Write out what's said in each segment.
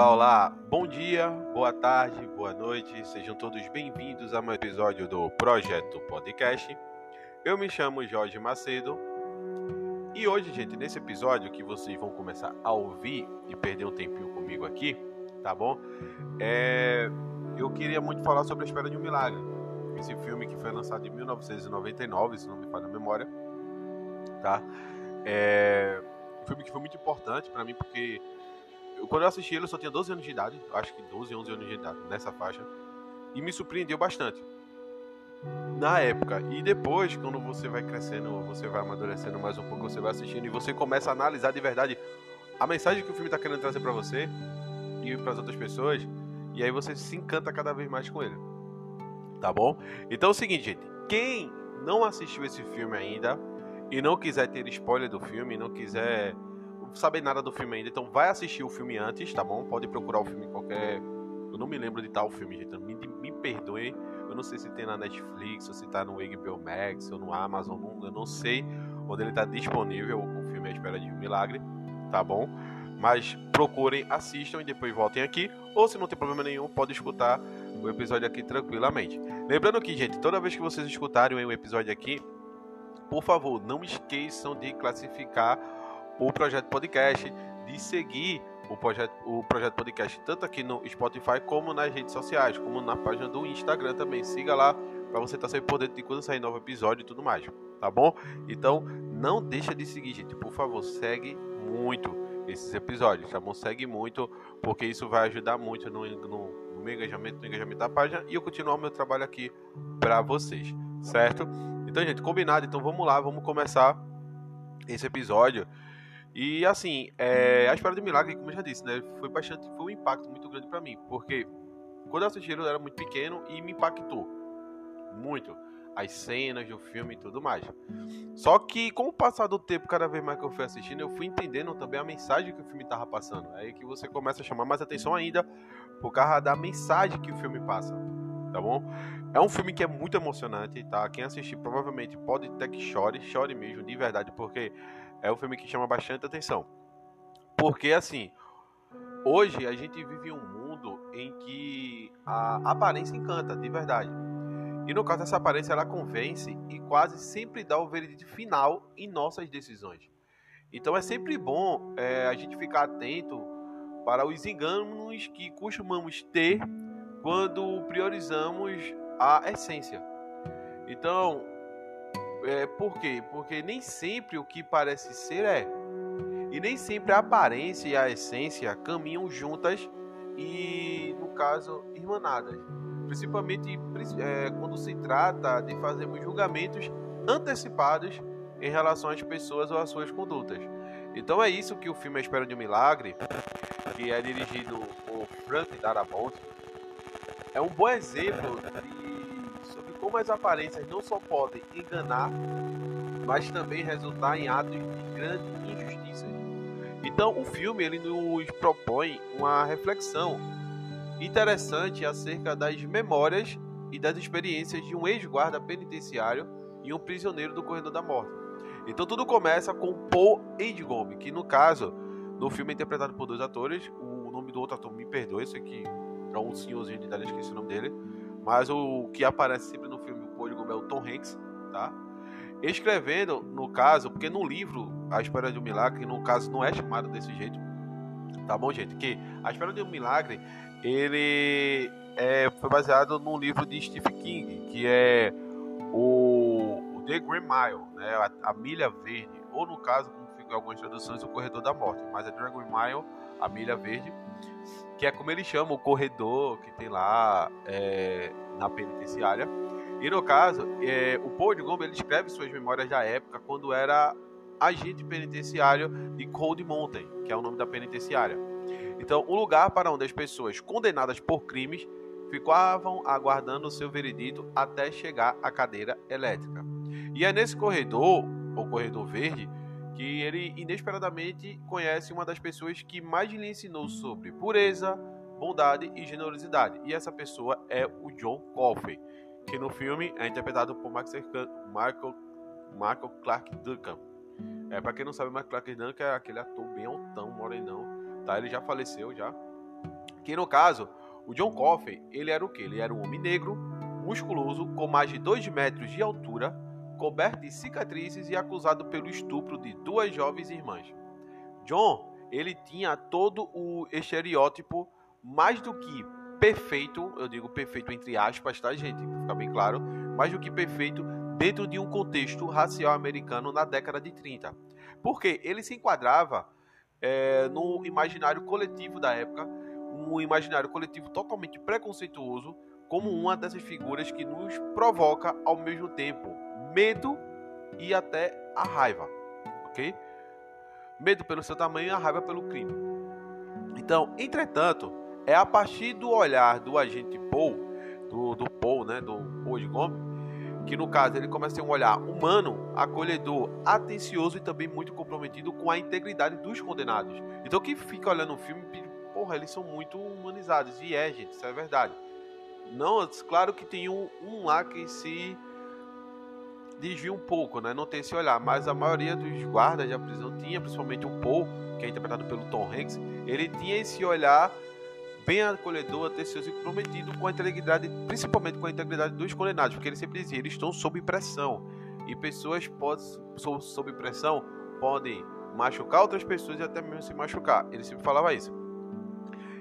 Olá, olá, bom dia, boa tarde, boa noite, sejam todos bem-vindos a mais um episódio do Projeto Podcast. Eu me chamo Jorge Macedo e hoje, gente, nesse episódio que vocês vão começar a ouvir e perder um tempinho comigo aqui, tá bom? É... Eu queria muito falar sobre A Espera de um Milagre, esse filme que foi lançado em 1999, se não me falha a memória, tá? É um filme que foi muito importante para mim porque quando eu assisti ele, eu só tinha 12 anos de idade, acho que 12, 11 anos de idade, nessa faixa, e me surpreendeu bastante. Na época, e depois, quando você vai crescendo, você vai amadurecendo mais um pouco, você vai assistindo e você começa a analisar de verdade a mensagem que o filme está querendo trazer para você e para as outras pessoas, e aí você se encanta cada vez mais com ele. Tá bom? Então é o seguinte, gente, quem não assistiu esse filme ainda e não quiser ter spoiler do filme, não quiser saber nada do filme ainda, então vai assistir o filme antes, tá bom? Pode procurar o filme em qualquer. Eu não me lembro de tal filme, gente. Me, me perdoe. Eu não sei se tem na Netflix, ou se tá no HBO Max, ou no Amazon. Eu não sei onde ele tá disponível. O filme é Espera de um Milagre, tá bom? Mas procurem, assistam e depois voltem aqui. Ou se não tem problema nenhum, pode escutar o episódio aqui tranquilamente. Lembrando que, gente, toda vez que vocês escutarem o episódio aqui, por favor, não esqueçam de classificar o projeto podcast, de seguir o projeto, o projeto podcast tanto aqui no Spotify como nas redes sociais, como na página do Instagram também. Siga lá para você estar tá sempre por dentro de quando sair novo episódio e tudo mais, tá bom? Então, não deixa de seguir, gente. Por favor, segue muito esses episódios, tá bom? Segue muito, porque isso vai ajudar muito no, no, no meu engajamento, no engajamento da página e eu continuar o meu trabalho aqui para vocês, certo? Então, gente, combinado. Então, vamos lá, vamos começar esse episódio. E assim, é, a Espera do Milagre, como eu já disse, né, foi bastante, foi um impacto muito grande para mim, porque quando eu assisti ele eu era muito pequeno e me impactou muito as cenas do filme e tudo mais. Só que com o passar do tempo, cada vez mais que eu fui assistindo, eu fui entendendo também a mensagem que o filme tava passando. É aí que você começa a chamar mais atenção ainda por causa da mensagem que o filme passa, tá bom? É um filme que é muito emocionante, tá? Quem assistir provavelmente pode ter que chore, chore mesmo, de verdade, porque é um filme que chama bastante atenção. Porque, assim, hoje a gente vive um mundo em que a aparência encanta, de verdade. E no caso, essa aparência ela convence e quase sempre dá o veredito final em nossas decisões. Então é sempre bom é, a gente ficar atento para os enganos que costumamos ter quando priorizamos a essência. Então, é, por quê? Porque nem sempre o que parece ser é. E nem sempre a aparência e a essência caminham juntas e, no caso, irmanadas. Principalmente é, quando se trata de fazermos julgamentos antecipados em relação às pessoas ou às suas condutas. Então é isso que o filme A Espera de um Milagre, que é dirigido por Frank Darabont, é um bom exemplo de como as aparências não só podem enganar, mas também resultar em atos de grande injustiça. Então, o filme ele nos propõe uma reflexão interessante acerca das memórias e das experiências de um ex-guarda penitenciário e um prisioneiro do corredor da morte. Então tudo começa com Paul Edgome, que no caso, no filme é interpretado por dois atores, o nome do outro ator me perdoe, esse aqui é um senhorzinho de idade, esqueci o nome dele, mas o que aparece sempre no filme o Polígono é o Tom Hanks, tá? Escrevendo, no caso, porque no livro A Espera de um Milagre, no caso não é chamado desse jeito, tá bom, gente? Que A Espera de um Milagre, ele é, foi baseado num livro de Stephen King, que é o, o The Green Mile, né? A, a, Milha Verde, ou no caso, em algumas traduções, o Corredor da Morte, mas é Green Mile, a Milha Verde, que é como ele chama o corredor que tem lá é, na penitenciária. E no caso, é, o Paul de Gombe ele escreve suas memórias da época quando era agente penitenciário de Cold Mountain, que é o nome da penitenciária. Então, um lugar para onde as pessoas condenadas por crimes ficavam aguardando o seu veredito até chegar à cadeira elétrica. E é nesse corredor, o corredor verde, que ele inesperadamente conhece uma das pessoas que mais lhe ensinou sobre pureza, bondade e generosidade. E essa pessoa é o John Coffey, que no filme é interpretado por Michael, Michael Clark Duncan. É, para quem não sabe, Michael Clark Duncan é aquele ator bem altão, morenão, tá? Ele já faleceu já. Que no caso, o John Coffey, ele era o que? Ele era um homem negro, musculoso, com mais de 2 metros de altura, coberto de cicatrizes e acusado pelo estupro de duas jovens irmãs. John, ele tinha todo o estereótipo mais do que perfeito, eu digo perfeito entre aspas, tá, gente? Pra ficar bem claro, mais do que perfeito dentro de um contexto racial americano na década de 30. Porque ele se enquadrava é, no imaginário coletivo da época, um imaginário coletivo totalmente preconceituoso, como uma dessas figuras que nos provoca ao mesmo tempo medo e até a raiva, ok? Medo pelo seu tamanho e a raiva pelo crime. Então, entretanto, é a partir do olhar do agente Paul, do, do Paul, né, do Paul de Gomes, que no caso ele começa a ter um olhar humano, acolhedor, atencioso e também muito comprometido com a integridade dos condenados. Então quem fica olhando o filme, porra, eles são muito humanizados. E é, gente, isso é verdade. Não, claro que tem um, um lá que se desvia um pouco, né? Não tem esse olhar, mas a maioria dos guardas da prisão tinha, principalmente o Paul, que é interpretado pelo Tom Hanks, ele tinha esse olhar bem acolhedor, atencioso e comprometido com a integridade, principalmente com a integridade dos condenados, porque ele sempre dizia, eles estão sob pressão. E pessoas podem, sob pressão podem machucar outras pessoas e até mesmo se machucar. Ele sempre falava isso.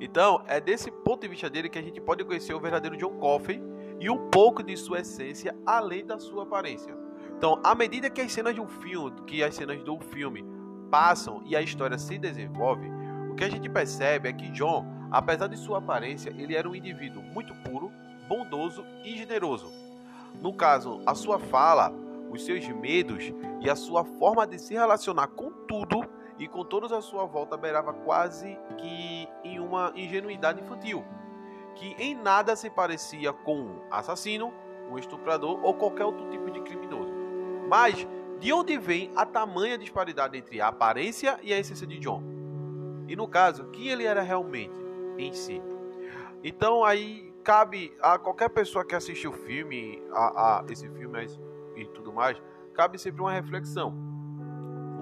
Então, é desse ponto de vista dele que a gente pode conhecer o verdadeiro John Coffey e um pouco de sua essência além da sua aparência. Então, à medida que as cenas de um filme, que as cenas do filme passam e a história se desenvolve, o que a gente percebe é que John Apesar de sua aparência, ele era um indivíduo muito puro, bondoso e generoso. No caso, a sua fala, os seus medos e a sua forma de se relacionar com tudo e com todos à sua volta beirava quase que em uma ingenuidade infantil, que em nada se parecia com um assassino, um estuprador ou qualquer outro tipo de criminoso. Mas de onde vem a tamanha disparidade entre a aparência e a essência de John? E no caso, quem ele era realmente? em si. Então aí cabe a qualquer pessoa que assistiu o filme, a, a esse filme e tudo mais, cabe sempre uma reflexão.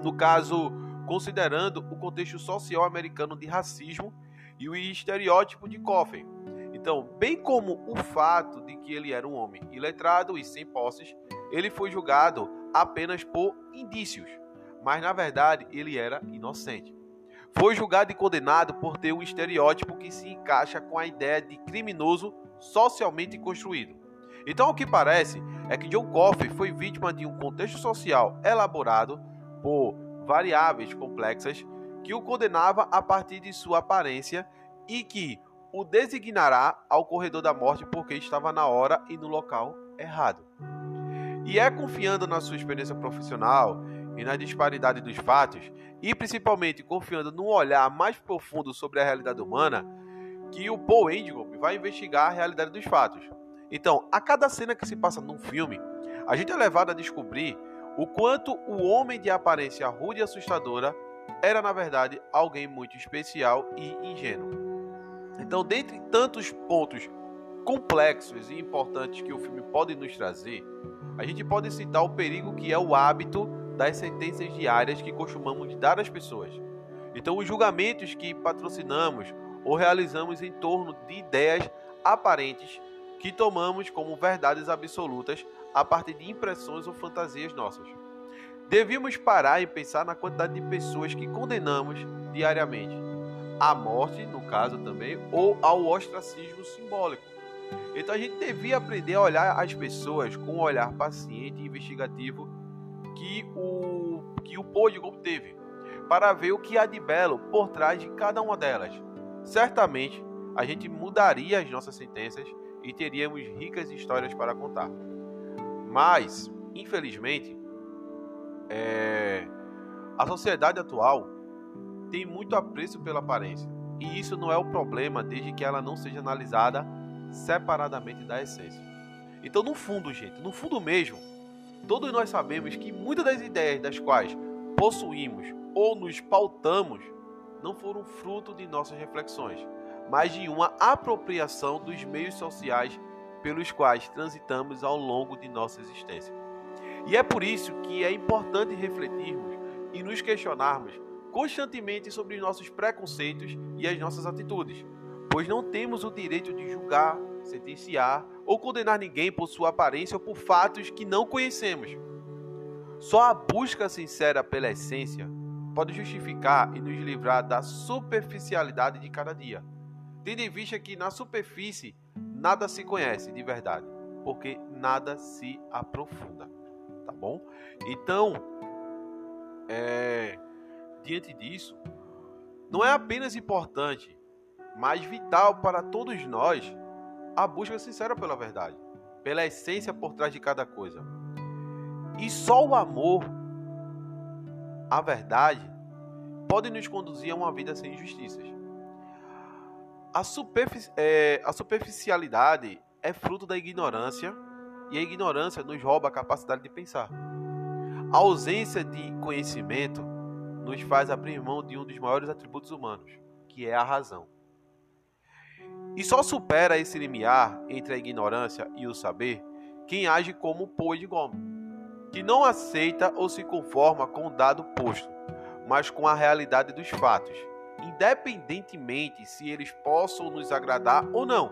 No caso, considerando o contexto social americano de racismo e o estereótipo de Coffin. Então, bem como o fato de que ele era um homem iletrado e sem posses, ele foi julgado apenas por indícios, mas na verdade ele era inocente. Foi julgado e condenado por ter um estereótipo que se encaixa com a ideia de criminoso socialmente construído. Então, o que parece é que John Coffey foi vítima de um contexto social elaborado por variáveis complexas que o condenava a partir de sua aparência e que o designará ao corredor da morte porque estava na hora e no local errado. E é confiando na sua experiência profissional e na disparidade dos fatos, e principalmente confiando num olhar mais profundo sobre a realidade humana, que o Paul Endigob vai investigar a realidade dos fatos. Então, a cada cena que se passa num filme, a gente é levado a descobrir o quanto o homem de aparência rude e assustadora era, na verdade, alguém muito especial e ingênuo. Então, dentre tantos pontos complexos e importantes que o filme pode nos trazer, a gente pode citar o perigo que é o hábito das sentenças diárias que costumamos dar às pessoas. Então, os julgamentos que patrocinamos ou realizamos em torno de ideias aparentes que tomamos como verdades absolutas a partir de impressões ou fantasias nossas. Devíamos parar e pensar na quantidade de pessoas que condenamos diariamente, à morte, no caso também, ou ao ostracismo simbólico. Então a gente devia aprender a olhar as pessoas com um olhar paciente e investigativo que o, que o Podgom teve, para ver o que há de belo por trás de cada uma delas. Certamente, a gente mudaria as nossas sentenças e teríamos ricas histórias para contar. Mas, infelizmente, é... a sociedade atual tem muito apreço pela aparência. E isso não é o problema desde que ela não seja analisada separadamente da essência. Então, no fundo, gente, no fundo mesmo, todos nós sabemos que muitas das ideias das quais possuímos ou nos pautamos não foram fruto de nossas reflexões, mas de uma apropriação dos meios sociais pelos quais transitamos ao longo de nossa existência. E é por isso que é importante refletirmos e nos questionarmos constantemente sobre os nossos preconceitos e as nossas atitudes, pois não temos o direito de julgar, sentenciar ou condenar ninguém por sua aparência ou por fatos que não conhecemos. Só a busca sincera pela essência pode justificar e nos livrar da superficialidade de cada dia, tendo em vista que na superfície nada se conhece de verdade, porque nada se aprofunda, tá bom? Então, é, diante disso, não é apenas importante, mas vital para todos nós a busca sincera pela verdade, pela essência por trás de cada coisa. E só o amor, a verdade, pode nos conduzir a uma vida sem injustiças. A, superfici é, a superficialidade é fruto da ignorância e a ignorância nos rouba a capacidade de pensar. A ausência de conhecimento nos faz abrir mão de um dos maiores atributos humanos, que é a razão. E só supera esse limiar entre a ignorância e o saber quem age como o Poe de Gomes, que não aceita ou se conforma com o dado posto, mas com a realidade dos fatos, independentemente se eles possam nos agradar ou não.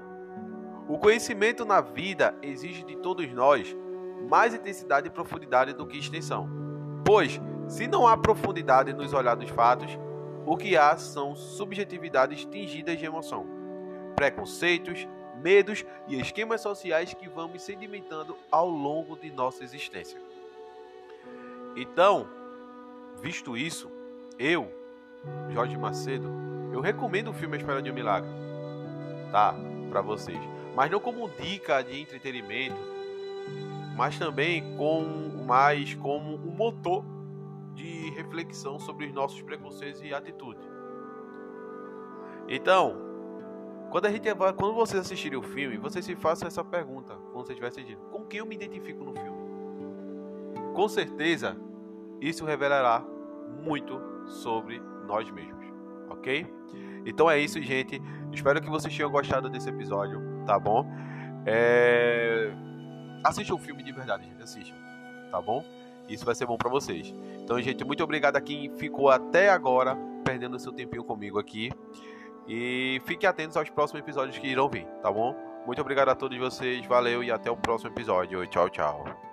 O conhecimento na vida exige de todos nós mais intensidade e profundidade do que extensão. Pois, se não há profundidade nos olhar dos fatos, o que há são subjetividades tingidas de emoção preconceitos, medos e esquemas sociais que vamos sedimentando ao longo de nossa existência. Então, visto isso, eu, Jorge Macedo, eu recomendo o filme A Espera de um Milagre, tá? Para vocês. Mas não como dica de entretenimento, mas também com, mais como um motor de reflexão sobre os nossos preconceitos e atitudes. Então, quando, a gente, quando vocês assistirem o filme, vocês se façam essa pergunta, quando você estiver assistindo: com quem eu me identifico no filme? Com certeza, isso revelará muito sobre nós mesmos, ok? Então é isso, gente. Espero que vocês tenham gostado desse episódio, tá bom? É... Assistam o filme de verdade, gente. Assistam, tá bom? Isso vai ser bom para vocês. Então, gente, muito obrigado a quem ficou até agora perdendo seu tempinho comigo aqui. E fiquem atentos aos próximos episódios que irão vir, tá bom? Muito obrigado a todos vocês, valeu e até o próximo episódio. Tchau, tchau.